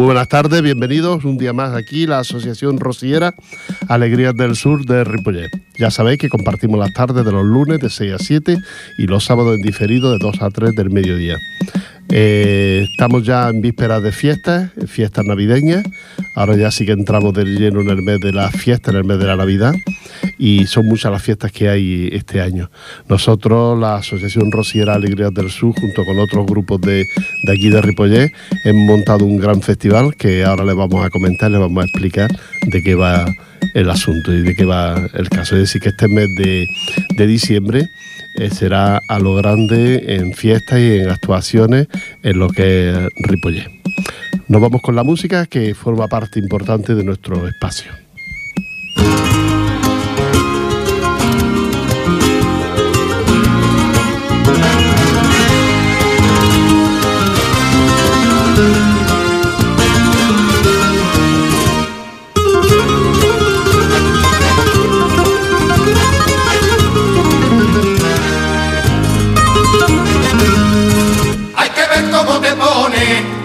Muy buenas tardes, bienvenidos un día más aquí, la Asociación Rociera Alegrías del Sur de Ripollet. Ya sabéis que compartimos las tardes de los lunes de 6 a 7 y los sábados en diferido de 2 a 3 del mediodía. Eh, estamos ya en vísperas de fiestas, fiestas navideñas. Ahora ya sí que entramos de lleno en el mes de la fiesta, en el mes de la Navidad. Y son muchas las fiestas que hay este año. Nosotros, la Asociación Rociera Alegrías del Sur, junto con otros grupos de, de aquí de Ripollet, hemos montado un gran festival que ahora les vamos a comentar, les vamos a explicar de qué va el asunto y de qué va el caso. Es decir, que este mes de, de diciembre eh, será a lo grande en fiestas y en actuaciones en lo que es Ripollet. Nos vamos con la música que forma parte importante de nuestro espacio.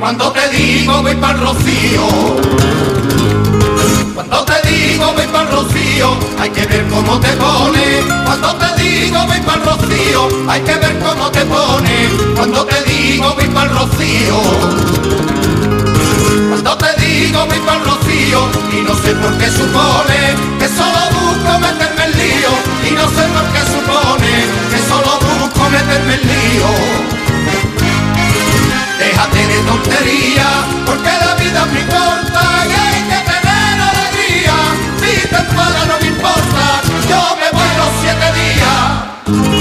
Cuando te digo voy para rocío. Cuando te digo voy para rocío, hay que ver cómo te pone. Cuando te digo voy para rocío, hay que ver cómo te pone. Cuando te digo voy para rocío. Cuando te digo voy para rocío y no sé por qué supone que solo busco meterme en lío y no sé por qué supone que solo busco meterme en lío. De tontería, porque la vida es muy corta y hay que tener alegría. Si te no me importa, yo me voy los siete días.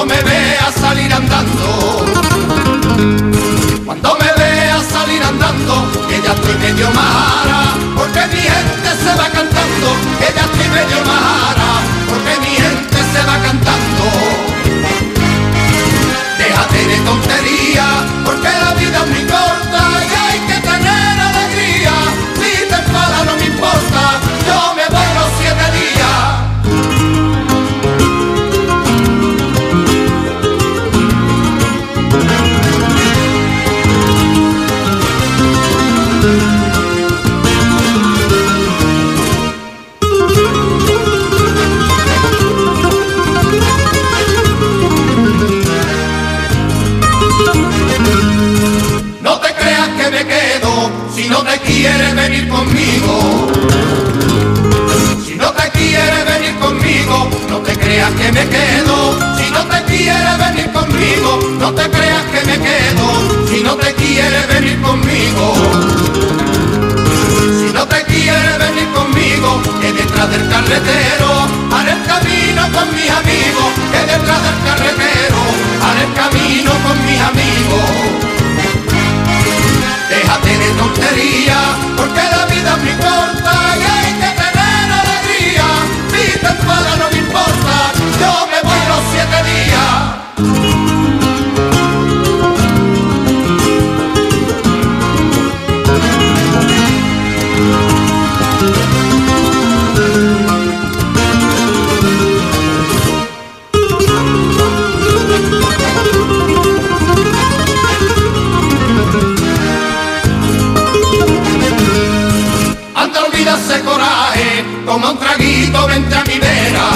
Cuando me veas salir andando. Cuando me veas salir andando, que ya estoy medio mara, porque mi gente coraje, toma un traguito, vente a mi vera.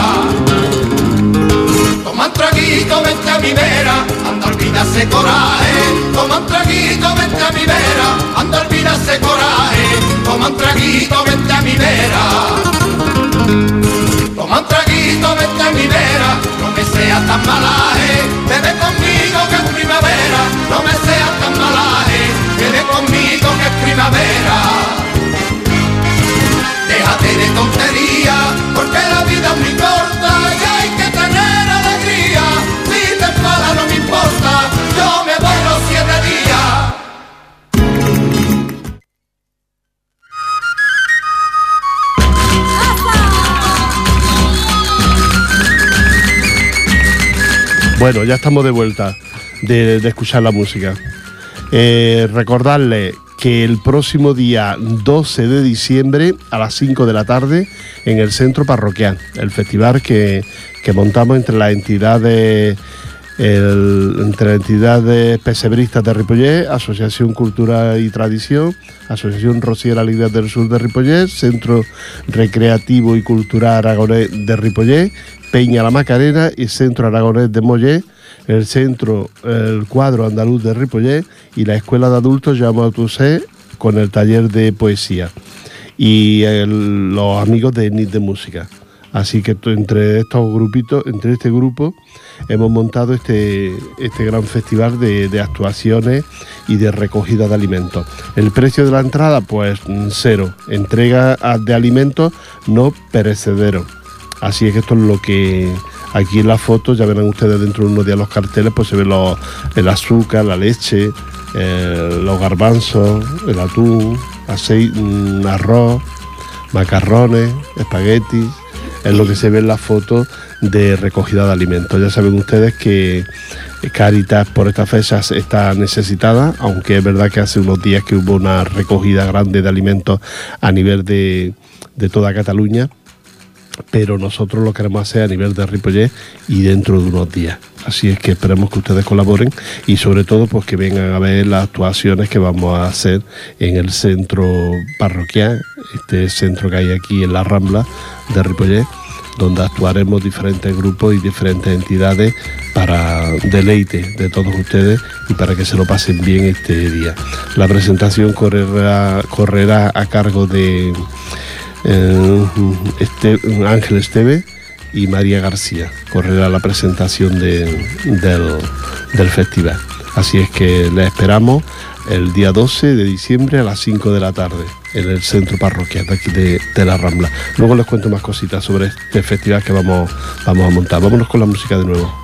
Toma un traguito, vente a mi vera. Anda, olvida ese coraje, toma un traguito, vente a mi vera. Anda, olvida ese coraje, toma un traguito, vente a mi vera. Toma un traguito, vente a mi vera, no me seas tan malaje, bebe conmigo que es primavera, no me seas tan malaje, bebe conmigo que es primavera déjate de tontería, porque la vida es muy corta y hay que tener alegría. Si te no me importa, yo me voy los siete días. Bueno, ya estamos de vuelta de, escuchar la música. Eh, recordarle que el próximo día 12 de diciembre a las 5 de la tarde en el centro parroquial, el festival que, montamos entre las entidades entre las entidades pesebristas de Ripollet, Asociación Cultura y Tradición, Asociación Rociera Alegría del Sur de Ripollet, Centro Recreativo y Cultural Aragonés de Ripollet, Peña La Macarena y Centro Aragonés de Mollet, el Centro el Cuadro Andaluz de Ripollet y la Escuela de Adultos Llamo a con el taller de poesía y los amigos de NIT de Música. Así que entre estos grupitos, entre este grupo, hemos montado este, este gran festival de, actuaciones y de recogida de alimentos. El precio de la entrada, pues cero. Entrega de alimentos no perecederos. Así es que esto es lo que aquí en la foto, ya verán ustedes dentro de unos días los carteles, pues se ve el azúcar, la leche, eh, los garbanzos, el atún, aceite, mm, arroz, macarrones, espaguetis, es lo que se ve en la foto de recogida de alimentos. Ya saben ustedes que Caritas por estas fechas está necesitada, aunque es verdad que hace unos días que hubo una recogida grande de alimentos a nivel de, de toda Cataluña, pero nosotros lo queremos hacer a nivel de Ripollet y dentro de unos días. Así es que esperemos que ustedes colaboren y sobre todo pues que vengan a ver las actuaciones que vamos a hacer en el centro parroquial, este centro que hay aquí en la Rambla de Ripollet donde actuaremos diferentes grupos y diferentes entidades para deleite de todos ustedes y para que se lo pasen bien este día. La presentación correrá, correrá a cargo de eh, este, Ángel Esteve y María García. Correrá la presentación del, festival. Así es que les esperamos el día 12 de diciembre a las 5 de la tarde en el centro parroquial de aquí de, la Rambla. Luego les cuento más cositas sobre este festival que vamos, vamos a montar. Vámonos con la música de nuevo.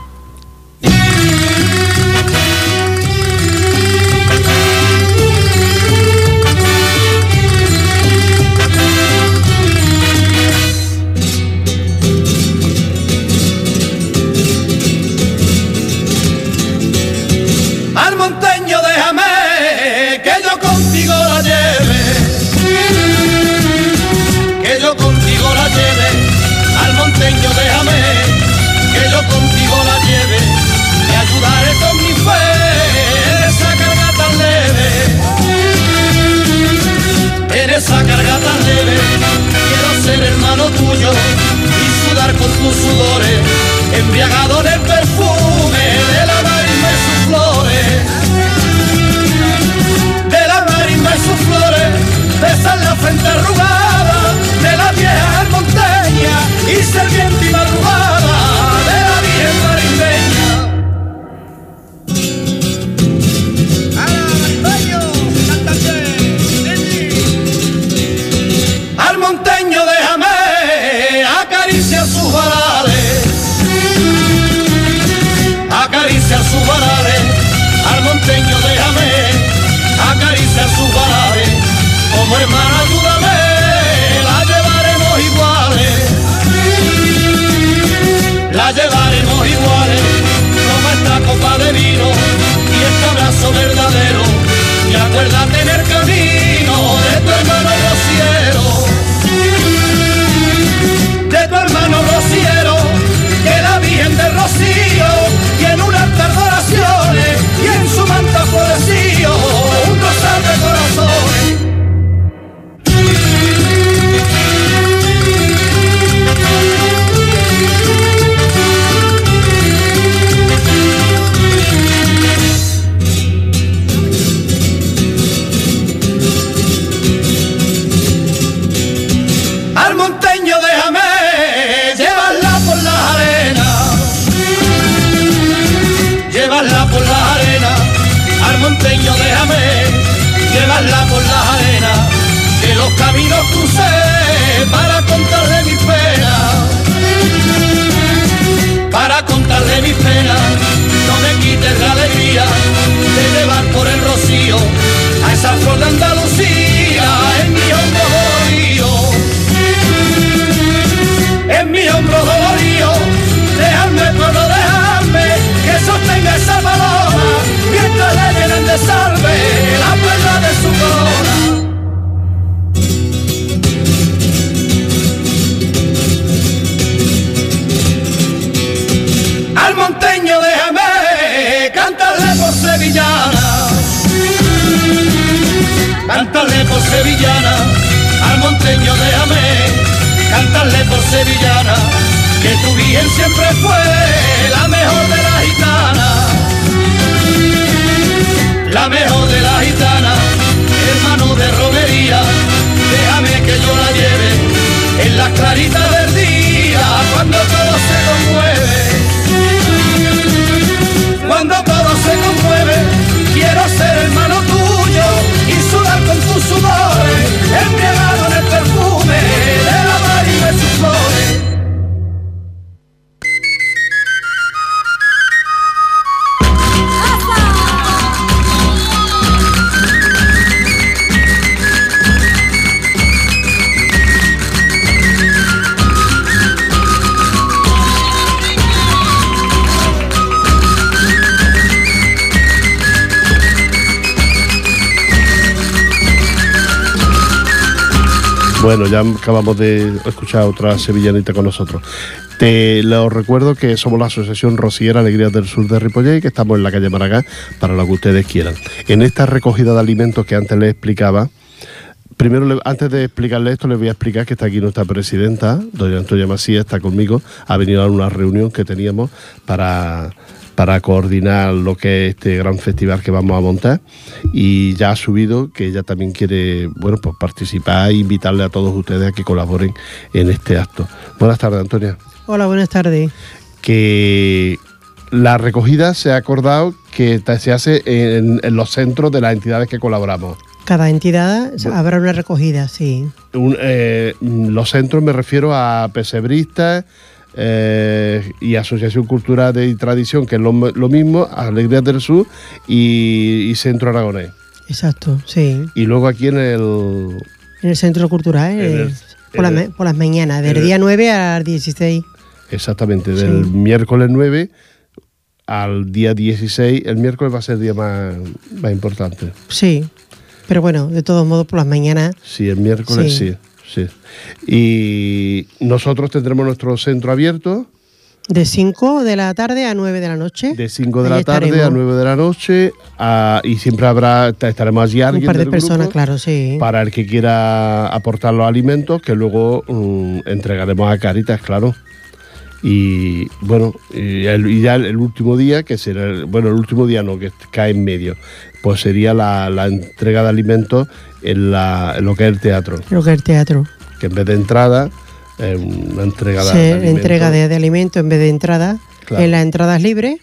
Sevillana, al monteño de Amé, cantarle por sevillana, que tu bien siempre fue la mejor de la gitana. La mejor de la gitana, hermano de romería, déjame que yo la lleve en las claritas del día, cuando todo se conmueve. Cuando todo sudore Bueno, ya acabamos de escuchar otra sevillanita con nosotros. Te lo recuerdo que somos la Asociación Rociera Alegrías del Sur de Ripollet y que estamos en la calle Maragá para lo que ustedes quieran. En esta recogida de alimentos que antes les explicaba, primero antes de explicarle esto, les voy a explicar que está aquí nuestra presidenta, doña Antonia Macías, está conmigo, ha venido a una reunión que teníamos para, para coordinar lo que es este gran festival que vamos a montar y ya ha subido que ella también quiere bueno pues participar e invitarle a todos ustedes a que colaboren en este acto. Buenas tardes, Antonia Hola, buenas tardes. que la recogida se ha acordado que se hace en, en los centros de las entidades que colaboramos. Cada entidad habrá una recogida, sí. Un- eh, los centros me refiero a pesebristas eh, y Asociación Cultural de y Tradición, que es lo, lo mismo, Alegrías del Sur y, y Centro Aragonés. Exacto, sí. Y luego aquí en el... En el centro cultural, En el- eh, por, en la el- ma- por las mañanas, del el- día 9 al 16. Exactamente, del Sí. miércoles 9 al día 16. El miércoles va a ser el día más, más importante. Sí. Pero bueno, de todos modos, por las mañanas, Sí, el miércoles sí. Sí. Sí, Y nosotros tendremos nuestro centro abierto de 5 de la tarde a 9 de la noche. de 5 de Ahí la tarde a estaremos. 9 de la noche a- y siempre habrá estaremos allí Un alguien par de del personas, grupo claro, sí. para el que quiera aportar los alimentos que luego mm, entregaremos a Caritas, claro. Y bueno, y, el- y ya el, último día, que será, el- bueno, el último día no, que cae en medio, pues sería la, la entrega de alimentos en, la, en lo que es el teatro, Creo que el teatro. que en vez de entrada, es una entrega de, Se de alimentos. entrega de, de alimentos en vez de entrada. Claro. En las entradas libres.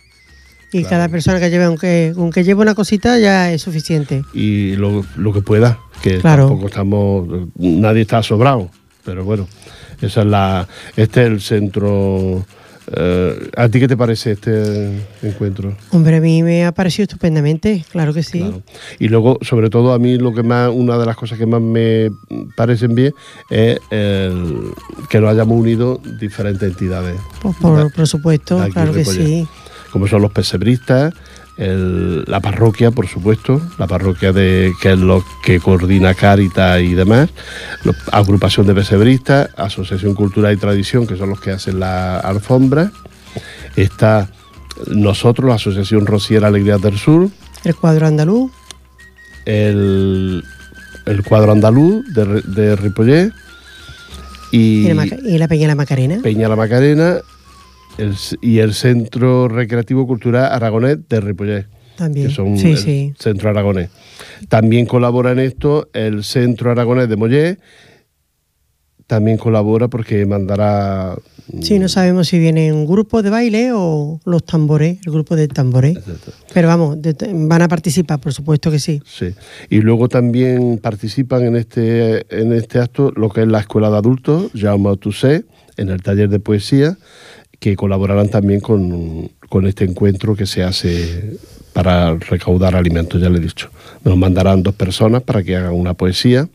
Y Claro. cada persona que lleve, aunque, aunque lleve una cosita, ya es suficiente. y lo, lo que pueda, que Claro. tampoco estamos, nadie está sobrado, pero bueno, esa es la, este es el centro. eh, ¿A ti qué te parece este encuentro? Hombre, a mí me ha parecido estupendamente, claro que sí. Claro. Y luego, sobre todo, a mí lo que más, una de las cosas que más me parecen bien es el- que nos hayamos unido diferentes entidades. Pues por, por supuesto, claro que sí. como son los pesebristas, el- la parroquia, por supuesto, la parroquia de que es lo que coordina Cáritas y demás, agrupación de pesebristas, Asociación Cultural y Tradición, que son los que hacen la alfombra, está nosotros, la Asociación Rociera Alegrías del Sur, El cuadro andaluz, el, el cuadro andaluz de, de Ripollet. Y, y la, y la Peña La Macarena. Peña la Macarena el y el Centro Recreativo Cultural Aragonés de Ripollet. También. que son sí, el sí. Centro Aragonés. También colabora en esto el Centro Aragonés de Mollé. También colabora porque mandará. Sí, no sabemos si viene un grupo de baile o los tambores, el grupo de tambores. Pero vamos, van a participar, por supuesto que sí. Sí. Y luego también participan en este, en este acto lo que es la Escuela de Adultos, Jaume Toussaint, en el taller de poesía, que colaborarán también con, con este encuentro que se hace para recaudar alimentos, ya le he dicho. Nos mandarán dos personas para que hagan una poesía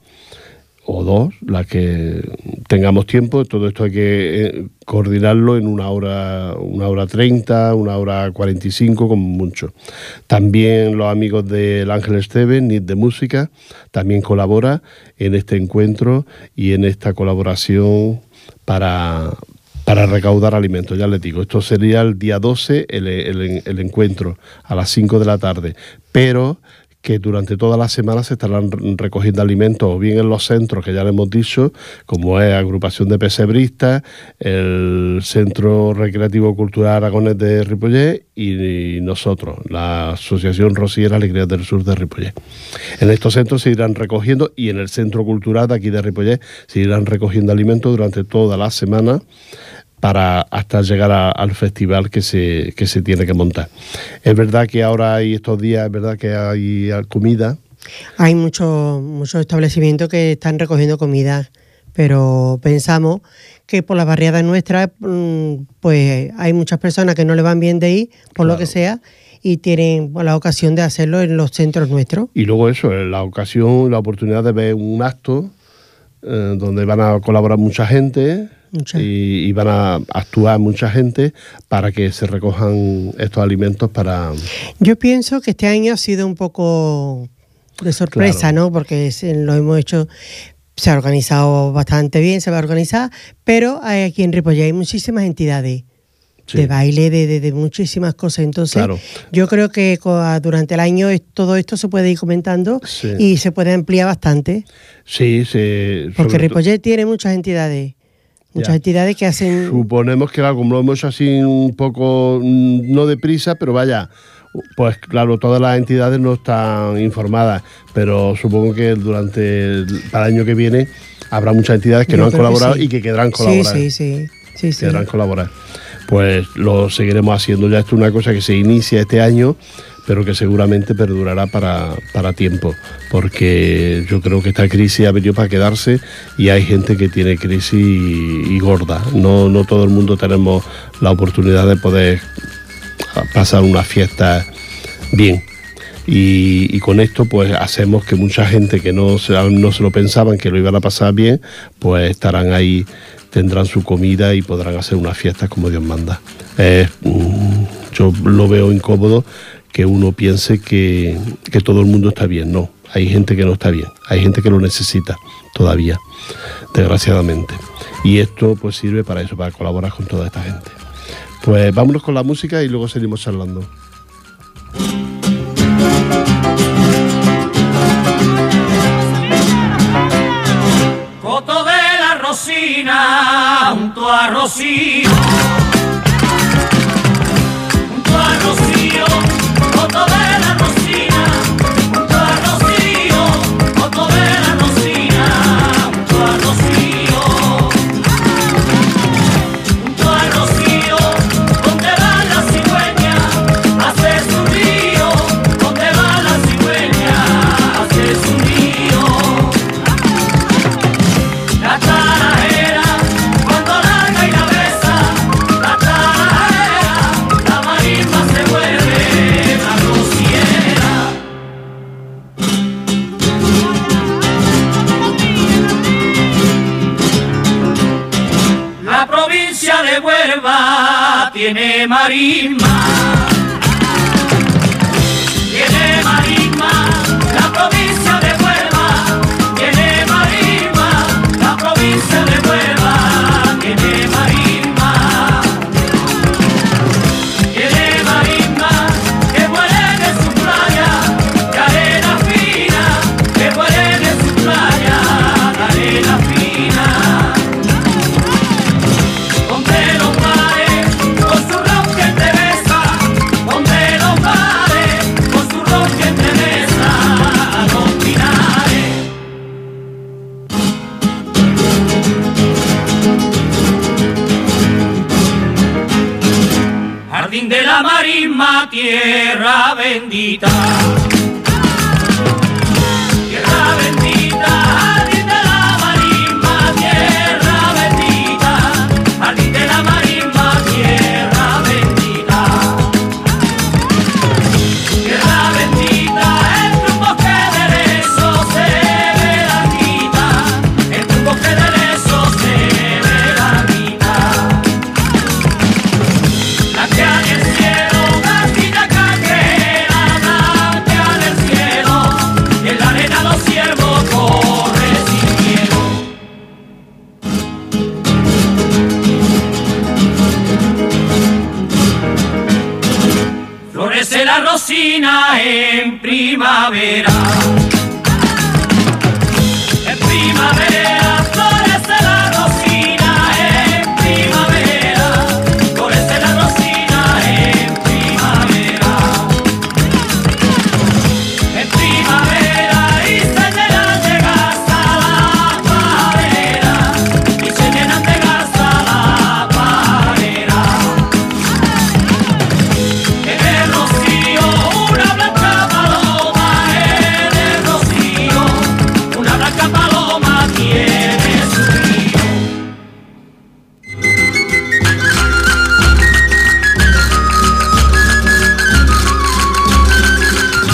o dos, las que tengamos tiempo. Todo esto hay que eh, coordinarlo en una hora, una hora treinta, una hora cuarenta y cinco, como mucho. También los amigos del Ángel Esteban, NIT de Música, también colabora en este encuentro y en esta colaboración para, para recaudar alimentos. Ya les digo, esto sería el día 12, el, el- el encuentro, a las 5 de la tarde. Pero que durante toda la semana se estarán recogiendo alimentos, o bien en los centros que ya le hemos dicho, como es Agrupación de Pesebristas, el Centro Recreativo Cultural Aragones de Ripollet y nosotros, la Asociación Rosiera Alegría del Sur de Ripollet. En estos centros se irán recogiendo y en el Centro Cultural de aquí de Ripollet se irán recogiendo alimentos durante toda la semana para hasta llegar al festival que se, que se tiene que montar. Es verdad que ahora hay estos días, es verdad que hay comida. Hay muchos muchos establecimientos que están recogiendo comida, pero pensamos que por las barriadas nuestras, mm, pues hay muchas personas que no le van bien de ir, por lo que sea, y tienen la ocasión de hacerlo en los centros nuestros. Y luego eso, la ocasión, la oportunidad de ver un acto eh, donde van a colaborar mucha gente y, van a actuar mucha gente para que se recojan estos alimentos para... Yo pienso que este año ha sido un poco de sorpresa, ¿no? Porque lo hemos hecho, se ha organizado bastante bien, se va a organizar, pero aquí en Ripollet hay muchísimas entidades. de baile, de, de, muchísimas cosas. Entonces, yo creo que durante el año todo esto se puede ir comentando y se puede ampliar bastante. Sí, sí. Porque Ripollet tiene muchas entidades. Muchas entidades que hacen. Suponemos que como lo hemos hecho así un poco, mm, no deprisa, pero vaya, pues claro, todas las entidades no están informadas, pero supongo que durante el, para el año que viene habrá muchas entidades que no han colaborado y que quedarán colaborar. Sí, sí, sí. sí, quedarán colaborar. Pues lo seguiremos haciendo. Ya esto es una cosa que se inicia este año pero que seguramente perdurará para, tiempo, porque yo creo que esta crisis ha venido para quedarse y hay gente que tiene crisis y, gorda. No, no todo el mundo tenemos la oportunidad de poder pasar una fiesta bien. Y, con esto pues hacemos que mucha gente que no se, no se lo pensaban que lo iban a pasar bien, pues estarán ahí, tendrán su comida y podrán hacer una fiesta como Dios manda. Mm, yo lo veo incómodo que uno piense que, todo el mundo está bien. No, hay gente que no está bien, hay gente que lo necesita todavía, desgraciadamente. Y esto pues sirve para eso, para colaborar con toda esta gente. Pues vámonos con la música y luego seguimos charlando. Coto de la Rosina, junto a. tiene marisma. tierra bendita. Primavera.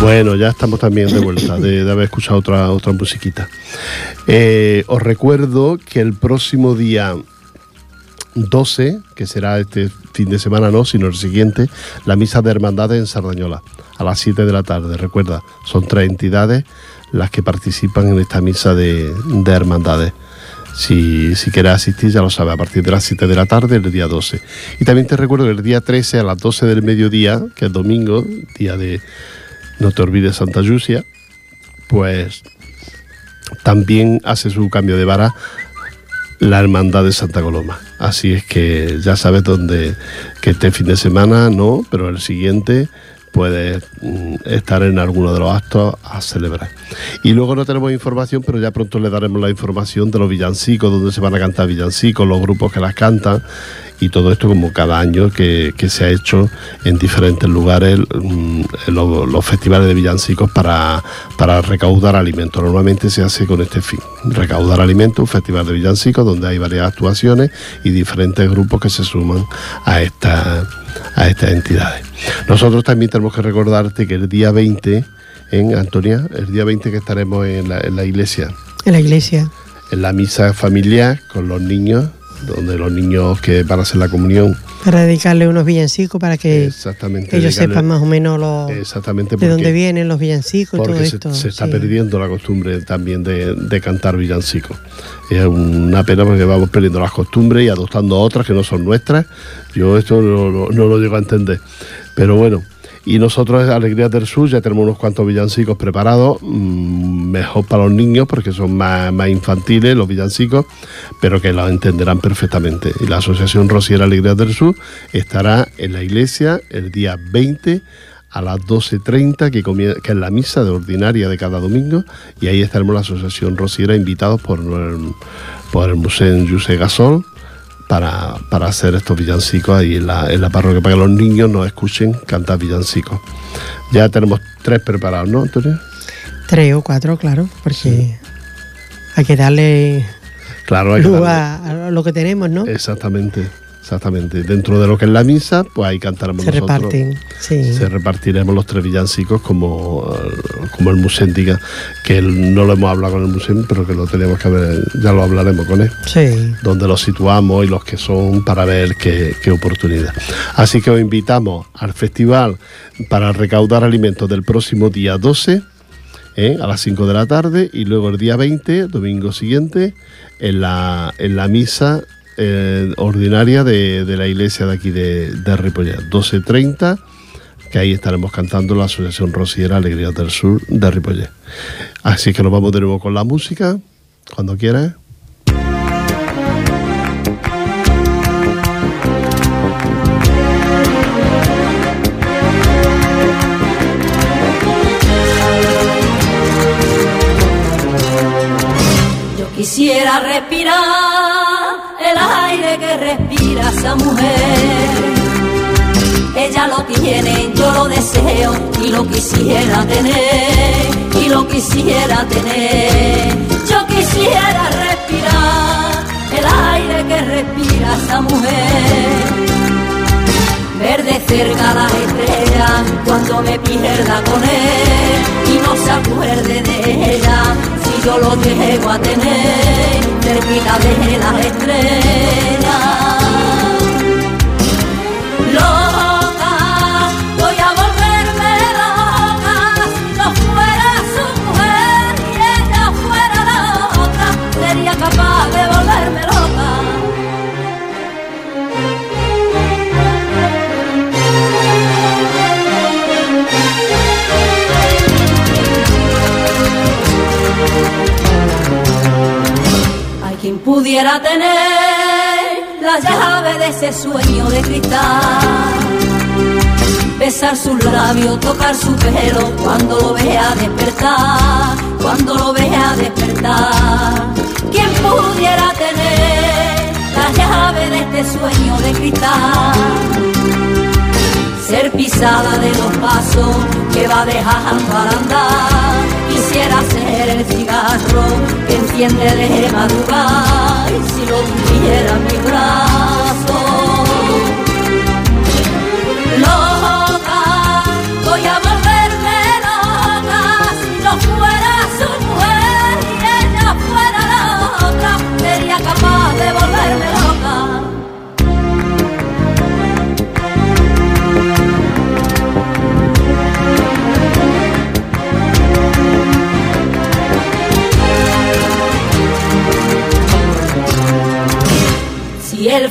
Bueno, ya estamos también de vuelta de, haber escuchado otra, otra musiquita. Eh, os recuerdo que el próximo día 12, que será este fin de semana, no, sino el siguiente, la misa de hermandades en Sardañola, a las 7 de la tarde. Recuerda, son tres entidades las que participan en esta misa de, hermandades. Si, si, quieres asistir, ya lo sabes, a partir de las 7 de la tarde, el día 12. Y también te recuerdo que el día 13 a las 12 del mediodía, que es domingo, día de, no te olvides Santa Lucia, pues también hace su cambio de vara la Hermandad de Santa Coloma. Así es que ya sabes dónde, que este fin de semana no, pero el siguiente puedes mm, estar en alguno de los actos a celebrar. Y luego no tenemos información, pero ya pronto le daremos la información de los villancicos, donde se van a cantar villancicos, los grupos que las cantan y todo esto como cada año que, se ha hecho en diferentes lugares mm, los, festivales de villancicos para, para recaudar alimentos. Normalmente se hace con este fin, recaudar alimentos, un festival de villancicos donde hay varias actuaciones y diferentes grupos que se suman a, esta, a estas entidades. Nosotros también tenemos que recordarte que el día 20 en Antonia, el día 20 que estaremos en la, en la iglesia. En la iglesia. En la misa familiar con los niños donde los niños que van a hacer la comunión. Para dedicarle unos villancicos para que ellos sepan más o menos lo, exactamente de dónde vienen los villancicos y todo se, esto. Se está perdiendo la costumbre también de, cantar villancicos. Es una pena porque vamos perdiendo las costumbres y adoptando otras que no son nuestras. Yo esto no lo llego a entender. Pero bueno. Y nosotros, Alegrías del Sur, ya tenemos unos cuantos villancicos preparados, mm, mejor para los niños porque son más, más, infantiles los villancicos, pero que los entenderán perfectamente. Y la Asociación Rosiera Alegrías del Sur estará en la iglesia el día 20 a las 12.30, que, es la misa de ordinaria de cada domingo, y ahí estaremos la Asociación Rosiera invitados por por el Museo José Gasol para, hacer estos villancicos ahí en la, en la parroquia, para que los niños nos escuchen cantar villancicos. Ya tenemos tres preparados, ¿no, Antonio? Tres o cuatro, claro, porque hay que darle claro, a lo que tenemos, ¿no? Exactamente. Exactamente. Dentro de lo que es la misa, pues ahí cantaremos Se nosotros. reparten, sí. Se repartiremos los tres villancicos como, como el Musén diga, que no lo hemos hablado con el Musén, pero que lo tenemos que ver, ya lo hablaremos con él. Sí. Donde los situamos y los que son para ver qué, oportunidad. Así que os invitamos al festival para recaudar alimentos del próximo día 12. ¿eh? a las 5 de la tarde y luego el día 20, domingo siguiente, en la, en la misa eh, ordinaria de, la iglesia de aquí de, de Ripollet, 12.30, que ahí estaremos cantando la Asociación Rosiera Alegría del Sur de Ripollet. Así que nos vamos de nuevo con la música, cuando quieras. Yo quisiera respirar esa mujer. Ella lo tiene, yo lo deseo y lo quisiera tener, y lo quisiera tener. Yo quisiera respirar el aire que respira esa mujer. Verde cerca la estrella cuando me pierda con él y no se acuerde de ella si yo lo llego a tener cerquita de las estrellas. Pudiera tener la llave de ese sueño de cristal, besar sus labios, tocar su pelo cuando lo vea despertar, cuando lo vea despertar. ¿Quién pudiera tener la llave de este sueño de cristal? ser pisada de los pasos que va dejando al andar. Quisiera ser el cigarro que enciende de madrugada y si lo tuviera mi brazo.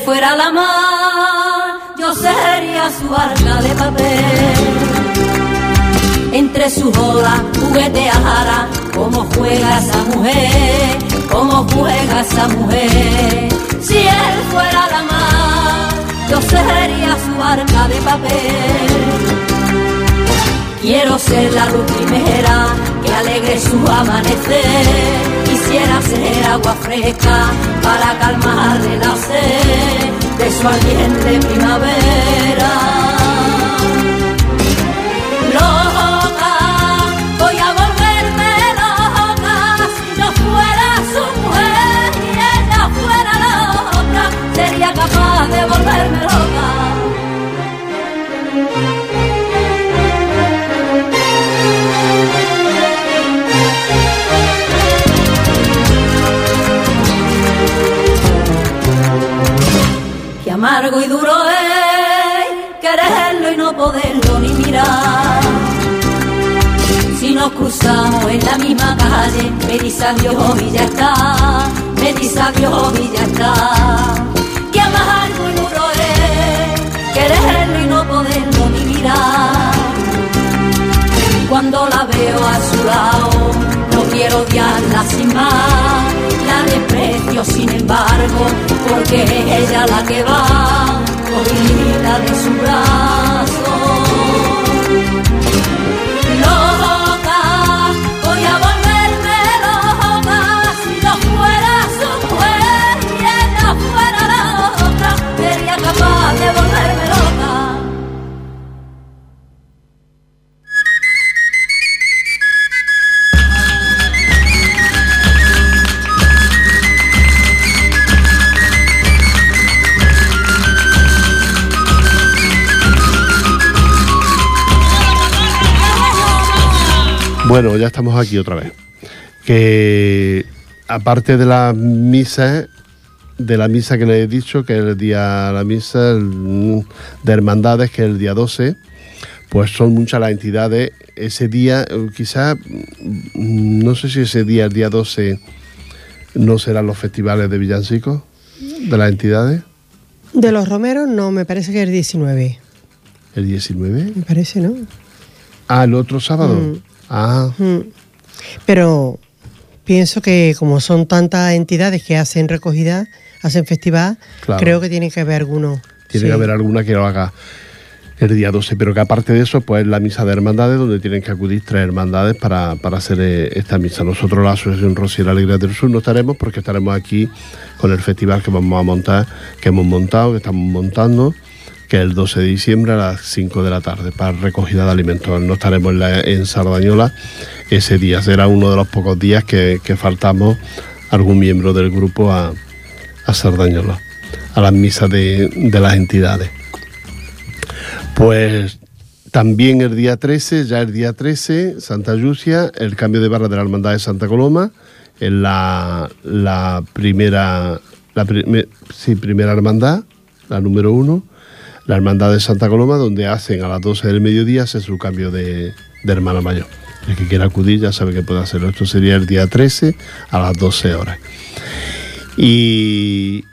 Fuera la mar, yo sería su arca de papel. Entre sus olas jugueteara como juega esa mujer, como juega esa mujer. Si él fuera la mar, yo sería su arca de papel. Quiero ser la luz primera que alegre su amanecer. Quisiera ser agua fresca para calmarle la sed de su ardiente primavera. Loca, voy a volverme loca si no fuera su mujer y ella fuera la otra, sería capaz de volverme Amargo y duro es quererlo y no poderlo ni mirar. Si nos cruzamos en la misma calle, me dice adiós y ya está, me dice adiós y ya está. Qué amargo y duro es quererlo y no poderlo ni mirar. Cuando la veo a su lado, quiero odiarla sin más. La desprecio sin embargo, porque es ella la que va, corrida de su brazo. Bueno, ya estamos aquí otra vez. Que aparte de la misa, de la misa que les he dicho, que es el día, la misa el- de hermandades, que es el día 12, pues son muchas las entidades. Ese día, quizás, mm, no sé si ese día, el día 12, no serán los festivales de villancicos de las entidades, De los romeros, no, me parece que es el 19. el 19. Me parece, ¿no? Ah, el otro sábado. Mm. Ah, Mm. Pero pienso que como son tantas entidades que hacen recogida, hacen festival, Claro. creo que tiene que haber alguno. Tiene Sí. que haber alguna que lo haga el día 12, pero que aparte de eso, pues la misa de hermandades, donde tienen que acudir tres hermandades para, para hacer eh, esta misa. Nosotros, la Asociación Rociera Alegría del Sur, no estaremos porque estaremos aquí con el festival que vamos a montar, que hemos montado, que estamos montando, que es el 12 de diciembre a las 5 de la tarde, para recogida de alimentos. No estaremos en, la- Sardañola ese día, será uno de los pocos días que, faltamos algún miembro del grupo a, a Sardañola, a las misas de, las entidades. Pues también el día 13, ya el día 13, Santa Lucia, el cambio de barra de la Hermandad de Santa Coloma, en la, la primera, la primera hermandad, la número uno, la Hermandad de Santa Coloma, donde hacen a las 12 del mediodía hace su cambio de, de hermana mayor. El que quiera acudir ya sabe que puede hacerlo. Esto sería el día 13 a las 12 horas. Y,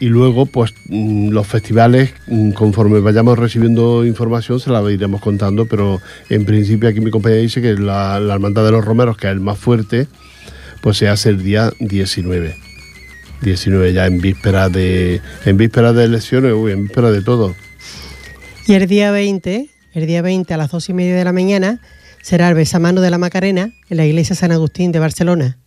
y luego, pues mm, los festivales, mm, conforme vayamos recibiendo información, se la iremos contando, pero en principio aquí mi compañera dice que la, la Hermandad de los Romeros, que es el más fuerte, pues se hace el día 19. 19 ya en víspera de en víspera de elecciones, uy, en víspera de todo. Y el día 20, el día 20 a las dos y media de la mañana, será el besamano de la Macarena en la iglesia San Agustín de Barcelona.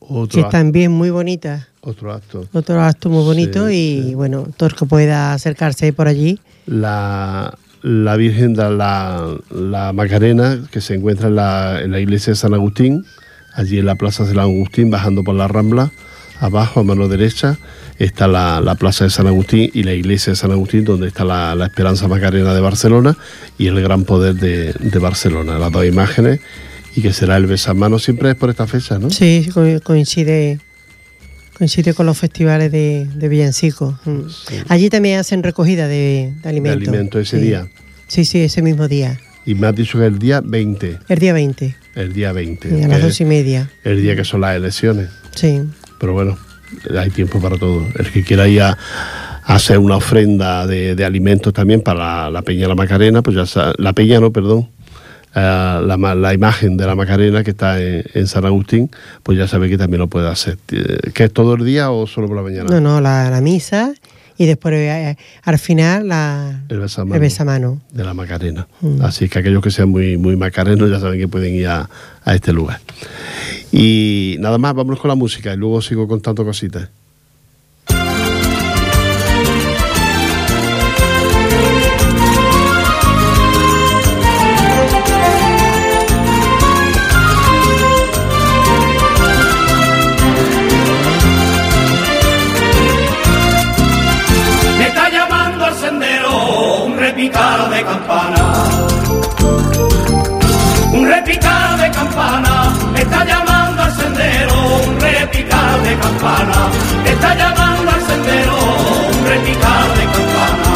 Otro, que acto, también muy bonita. otro acto. Otro acto muy bonito Sí, y sí. bueno, todo el que pueda acercarse por allí. La, la Virgen de la, la Macarena, que se encuentra en la, en la iglesia de San Agustín, allí en la plaza de San Agustín, bajando por la Rambla, abajo a mano derecha, está la, la plaza de San Agustín y la iglesia de San Agustín, donde está la, la Esperanza Macarena de Barcelona y el Gran Poder de, de Barcelona, las dos imágenes, y que será el besamano, siempre es por esta fecha, ¿no? Sí, co- coincide coincide con los festivales de, de villancicos. Mm. Allí también hacen recogida de, de alimentos. alimentos ese Sí. día. Sí, sí, ese mismo día. Y me has dicho que el día 20, El día 20, el día 20, y a las dos y media. el día que son las elecciones. Sí. Pero bueno, hay tiempo para todo. El que quiera ir a, a hacer una ofrenda de, de alimentos también para la, la Peña La Macarena, pues ya sa- la Peña no, perdón, eh, la, la imagen de la Macarena que está en, en San Agustín, pues ya sabe que también lo puede hacer. Eh, ¿Que es todo el día o solo por la mañana? No, no, la, la misa y después eh, al final la, El besamano. el besamano. de la Macarena. Mm. Así que aquellos que sean muy, muy macarenos ya saben que pueden ir a, a este lugar. Y nada más, vámonos con la música y luego sigo contando cositas. Está llamando al sendero un repicar de campana.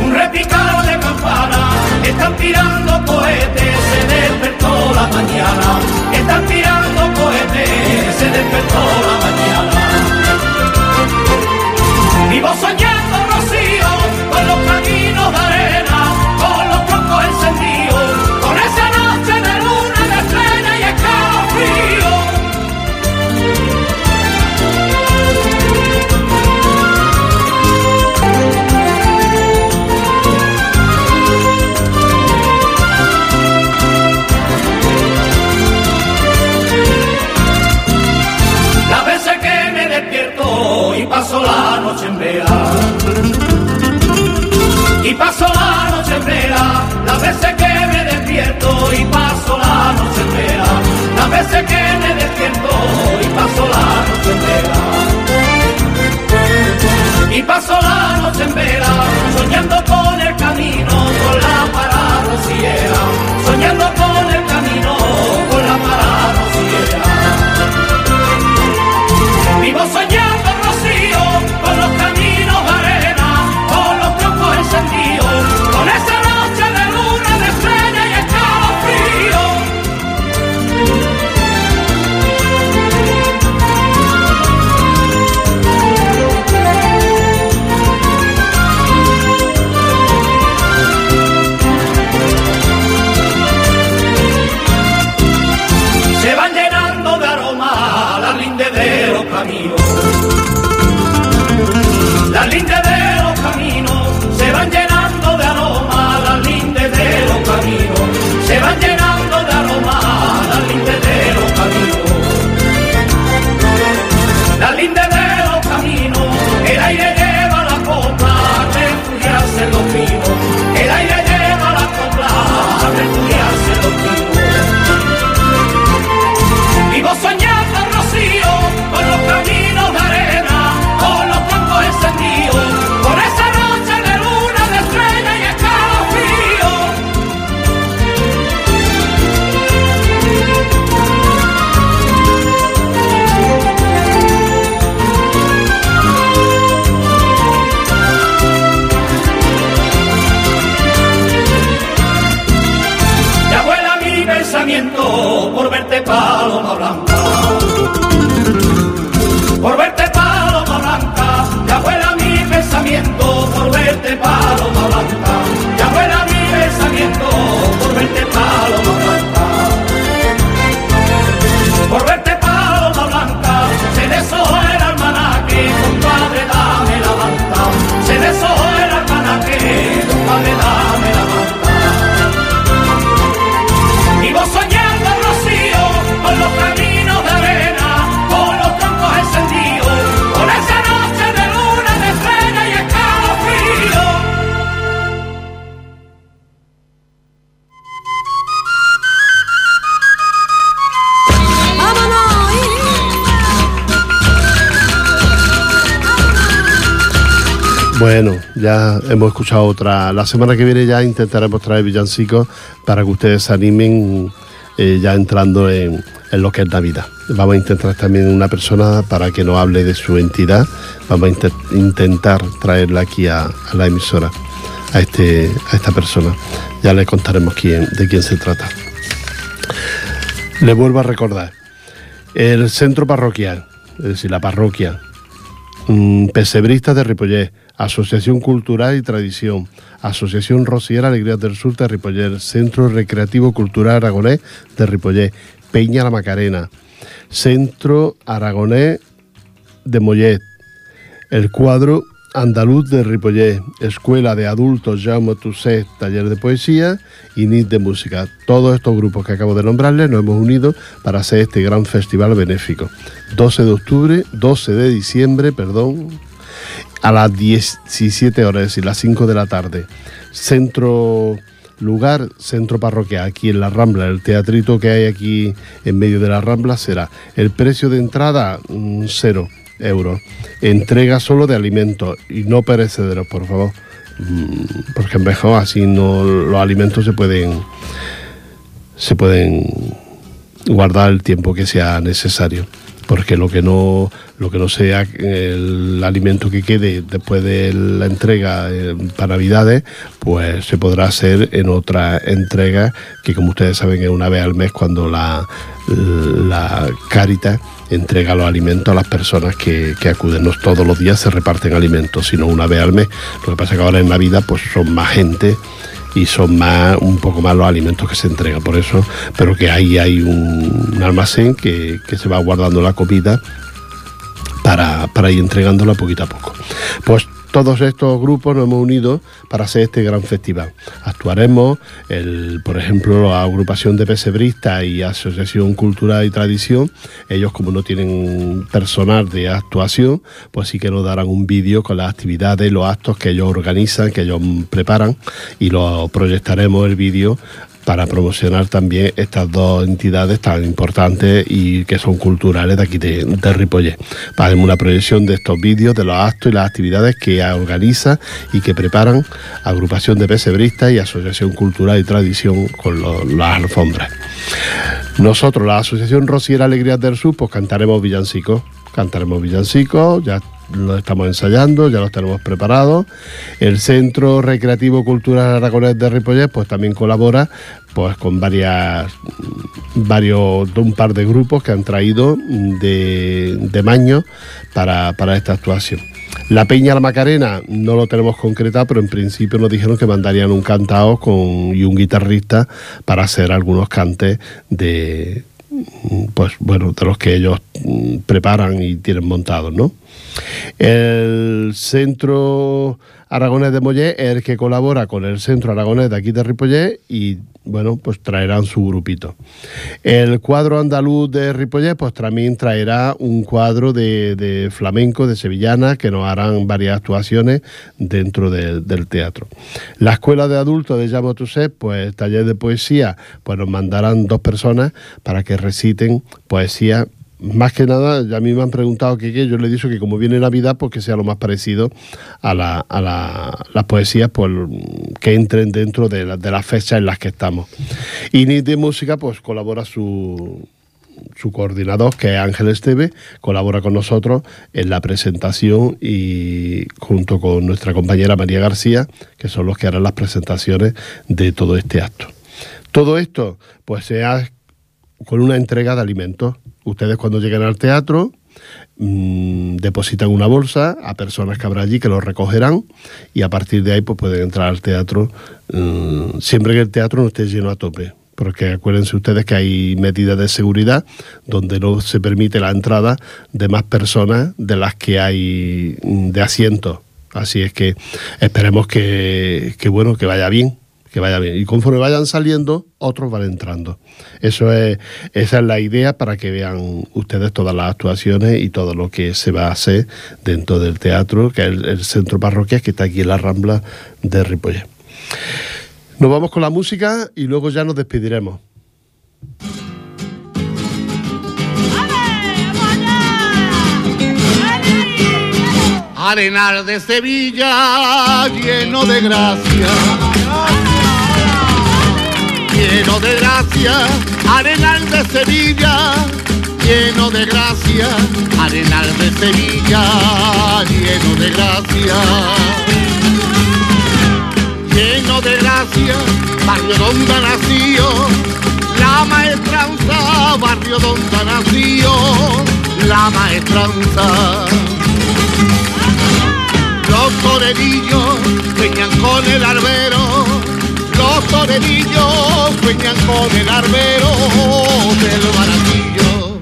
Un repicar de campana. Están tirando cohetes, se despertó la mañana. Las hemos escuchado otra. La semana que viene ya intentaremos traer villancicos para que ustedes se animen eh, ya entrando en, lo que es Navidad. Vamos a intentar también una persona para que nos hable de su entidad. Vamos a intentar traerla aquí a, la emisora, a, este, a esta persona. Ya le contaremos quién, de quién se trata. Le vuelvo a recordar. El centro parroquial, es decir, la parroquia, mm, Pesebristas de Ripollet, Asociación Cultural y Tradición, Asociación Rociera Alegrías del Sur de Ripollet, Centro Recreativo Cultural Aragonés de Ripollet, Peña La Macarena, Centro Aragonés de Mollet, el cuadro Andaluz de Ripollet, Escuela de Adultos Jaume Tusset, Taller de Poesía y NIT de Música. Todos estos grupos que acabo de nombrarles nos hemos unido para hacer este gran festival benéfico. 12 de octubre, 12 de diciembre, perdón, a las 17 horas, es decir, las 5 de la tarde. Centro lugar, centro parroquial, aquí en la Rambla, el teatrito que hay aquí en medio de la Rambla será el precio de entrada cero euros. Entrega solo de alimentos y no perecederos, por favor. Mm, porque mejor así no los alimentos se pueden se pueden guardar el tiempo que sea necesario porque lo que no lo que no sea el alimento que quede después de la entrega eh, para Navidades, pues se podrá hacer en otra entrega que como ustedes saben es una vez al mes cuando la, la Caritas entrega los alimentos a las personas que, que, acuden. No todos los días se reparten alimentos, sino una vez al mes. Lo que pasa es que ahora en Navidad pues son más gente y son más un poco más los alimentos que se entregan por eso pero que ahí hay un, almacén que, que, se va guardando la comida para, para ir entregándola poquito a poco pues todos estos grupos nos hemos unido para hacer este gran festival. Actuaremos, el, por ejemplo, la agrupación de pesebristas y Asociación Cultural y Tradición. Ellos, como no tienen personal de actuación, pues sí que nos darán un vídeo con las actividades, los actos que ellos organizan, que ellos preparan y lo proyectaremos el vídeo para promocionar también estas dos entidades tan importantes y que son culturales de aquí de, de Ripollet. Una proyección de estos vídeos, de los actos y las actividades que organiza y que preparan agrupación de pesebristas y Asociación Cultural y Tradición con las alfombras. Nosotros, la Asociación Rociera Alegrías del Sur, pues cantaremos villancicos cantaremos villancicos, ya lo estamos ensayando, ya los tenemos preparados. El Centro Recreativo Cultural Aragonés de Ripollet pues también colabora pues con varias varios un par de grupos que han traído de, de Maño para, para esta actuación. La Peña La Macarena no lo tenemos concretado, pero en principio nos dijeron que mandarían un cantao con, y un guitarrista para hacer algunos cantes de, pues bueno, de los que ellos mm, preparan y tienen montados, ¿no? El Centro Aragonés de Mollet es el que colabora con el Centro Aragonés de aquí de Ripollet y bueno, pues traerán su grupito. El cuadro andaluz de Ripollet, pues también traerá un cuadro de, flamenco, de sevillana, que nos harán varias actuaciones dentro del teatro. La escuela de adultos de Llamo pues taller de poesía, pues nos mandarán dos personas para que reciten poesía más que nada, a mí me han preguntado que qué, yo le he dicho que como viene Navidad, pues que sea lo más parecido a, la, a la, las poesías pues, que entren dentro de, de las fechas en las que estamos. Y de música, pues colabora su, su coordinador, que es Ángel Esteve, colabora con nosotros en la presentación y junto con nuestra compañera María García, que son los que harán las presentaciones de todo este acto. Todo esto, pues se ha con una entrega de alimentos. Ustedes cuando lleguen al teatro mmm, depositan una bolsa a personas que habrá allí que lo recogerán y a partir de ahí pues pueden entrar al teatro mmm, siempre que el teatro no esté lleno a tope. Porque acuérdense ustedes que hay medidas de seguridad donde no se permite la entrada de más personas de las que hay mm, de asientos. Así es que esperemos que, que bueno, que vaya bien vaya bien. Y conforme vayan saliendo, otros van entrando. Eso es, esa es la idea para que vean ustedes todas las actuaciones y todo lo que se va a hacer dentro del teatro, que es el, centro parroquial que está aquí en la Rambla de Ripollet. Nos vamos con la música y luego ya nos despediremos. Arenal de Sevilla lleno de gracia. Lleno de gracia, Arenal de Sevilla, lleno de gracia, Arenal de Sevilla, lleno de gracia. Lleno de gracia, barrio donde nació, la maestranza, barrio donde nació, la maestranza. Los torerillos sueñan con el arbero, los torerillos sueñan con el arbero del baratillo.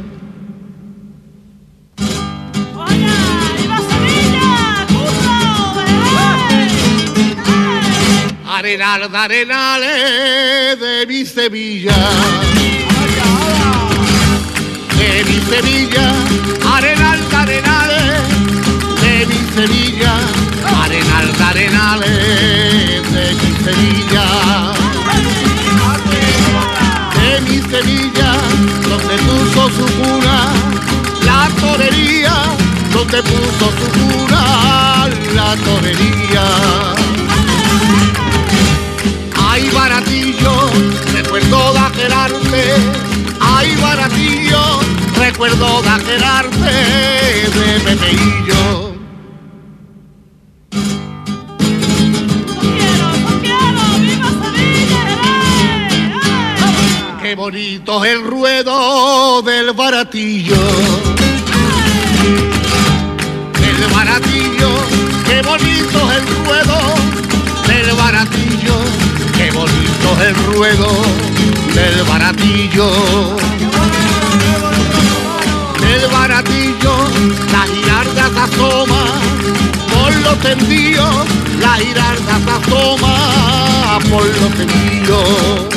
Arenal arenales de mi Sevilla. De mi Sevilla, arenal de arenales de mi Sevilla, arenal arenales de mi Sevilla. De mi Sevilla, donde puso su cuna, la torería, donde puso su cuna, la torería. Ay, baratillo, recuerdo de. Ay, baratillo, recuerdo de de Pepeillo. Qué bonito es el ruedo del baratillo. El baratillo, qué bonito es el ruedo del baratillo. Qué bonito es el ruedo del baratillo. Del baratillo, la girarda se asoma por los tendidos. La girarda se asoma por los tendidos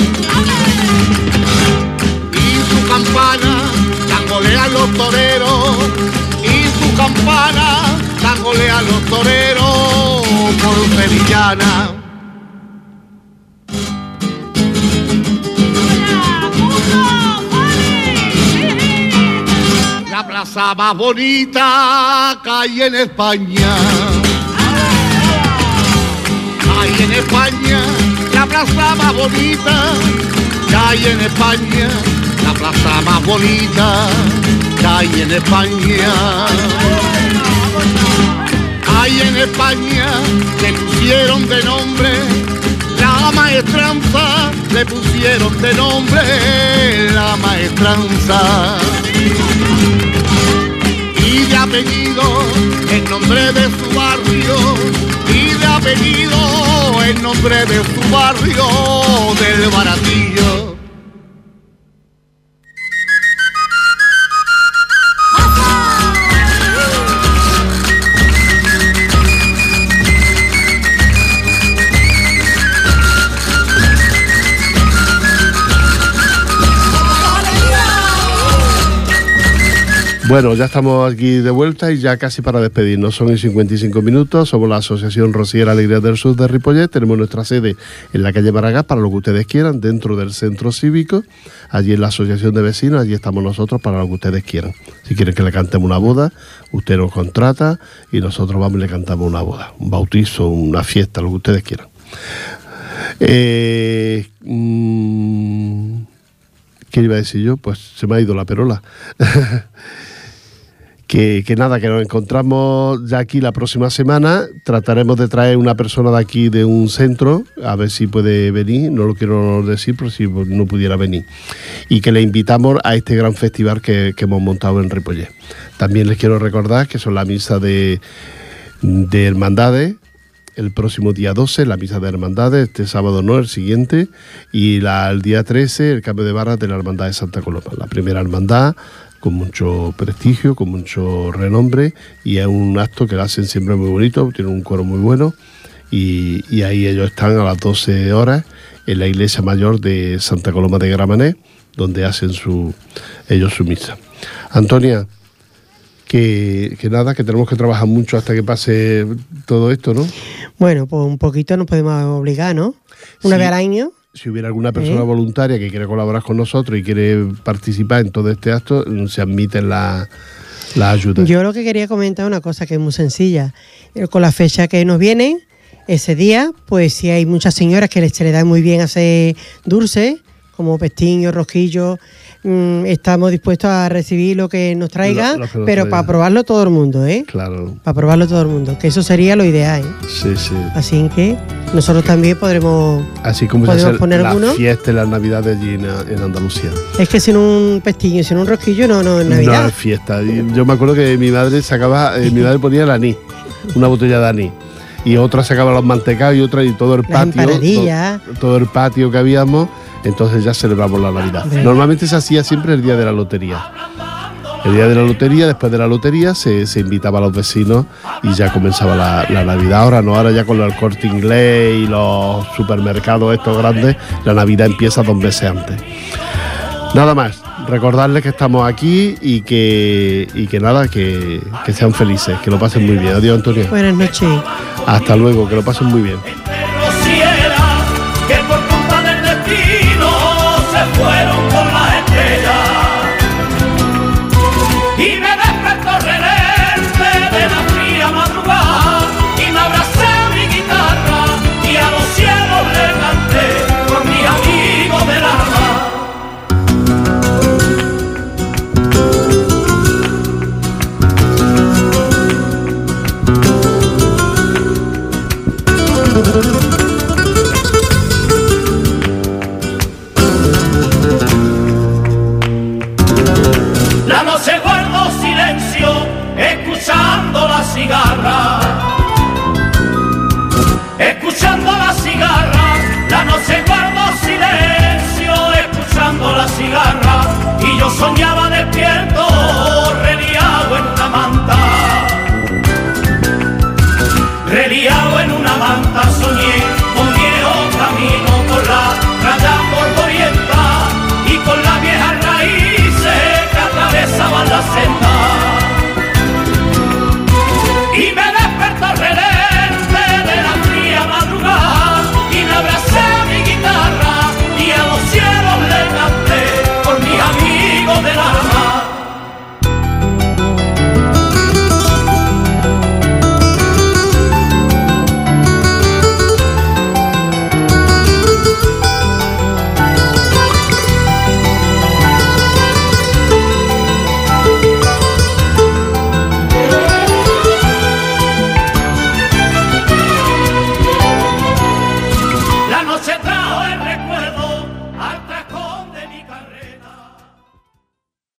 a los toreros y su campana tangolea a los toreros por sevillana. La plaza más bonita que hay en España. Hay en España la plaza más bonita que hay en España, la plaza más bonita hay en España. Hay en España, le pusieron de nombre la maestranza, le pusieron de nombre la maestranza. Y de apellido, el nombre de su barrio, y de apellido, el nombre de su barrio, del baratillo. Bueno, ya estamos aquí de vuelta y ya casi para despedirnos. Son y 55 minutos. Somos la Asociación Rociera Alegría del Sur de Ripollet. Tenemos nuestra sede en la calle Maragá para lo que ustedes quieran, dentro del centro cívico. Allí en la Asociación de Vecinos, allí estamos nosotros para lo que ustedes quieran. Si quieren que le cantemos una boda, usted nos contrata y nosotros vamos y le cantamos una boda, un bautizo, una fiesta, lo que ustedes quieran. Eh, mm, ¿Qué iba a decir yo? Pues se me ha ido la perola. que, nada, que nos encontramos ya aquí la próxima semana. Trataremos de traer una persona de aquí de un centro, a ver si puede venir. No lo quiero decir, pero si no pudiera venir. Y que le invitamos a este gran festival que, hemos montado en Ripollet. También les quiero recordar que son la misa de, de hermandades el próximo día 12, la misa de hermandades, este sábado no, el siguiente, y el día 13, el cambio de barras de la hermandad de Santa Coloma. La primera hermandad con mucho prestigio, con mucho renombre, y es un acto que lo hacen siempre muy bonito, tienen un coro muy bueno, y, y ahí ellos están a las 12 horas en la iglesia mayor de Santa Coloma de Gramané, donde hacen su, ellos su misa. Antonia, que, que nada, que tenemos que trabajar mucho hasta que pase todo esto, ¿no? Bueno, pues un poquito nos podemos obligar, ¿no? Una Sí. vez al año. Si hubiera alguna persona ¿Eh? voluntaria que quiere colaborar con nosotros y quiere participar en todo este acto, se admiten la- la ayude. Yo lo que quería comentar una cosa que es muy sencilla. Eh, Con la fecha que nos viene, ese día, pues si hay muchas señoras que les- se les da muy bien hacer dulces, como pestiños, rosquillos, mm, estamos dispuestos a recibir lo que nos traigan, Lo- lo que nos pero para probarlo todo el mundo, ¿eh? Claro, Para probarlo todo el mundo, que eso sería lo ideal, ¿eh? sí, sí. Así que nosotros también podremos... Así como ¿Podemos poner la alguno? fiesta y las navidades allí en, en Andalucía. Es que sin un pestiño, sin un rosquillo no, no es No Navidad. es fiesta. Yo me acuerdo que mi madre sacaba, eh, mi madre ponía el anís, una botella de anís. Y otra sacaba los mantecados y otra y todo el Las patio. todo el patio que habíamos, entonces ya celebramos la Navidad. Normalmente se hacía siempre el día de la lotería. El día de la lotería, después de la lotería, se, se invitaba a los vecinos y ya comenzaba la, la Navidad. Ahora no, ahora ya con el corte inglés y los supermercados estos grandes, la Navidad empieza dos meses antes. Nada más, recordarles que estamos aquí y que, y que nada, que, que sean felices, que lo pasen muy bien. Adiós, Antonio. Buenas noches. Hasta luego, que lo pasen muy bien.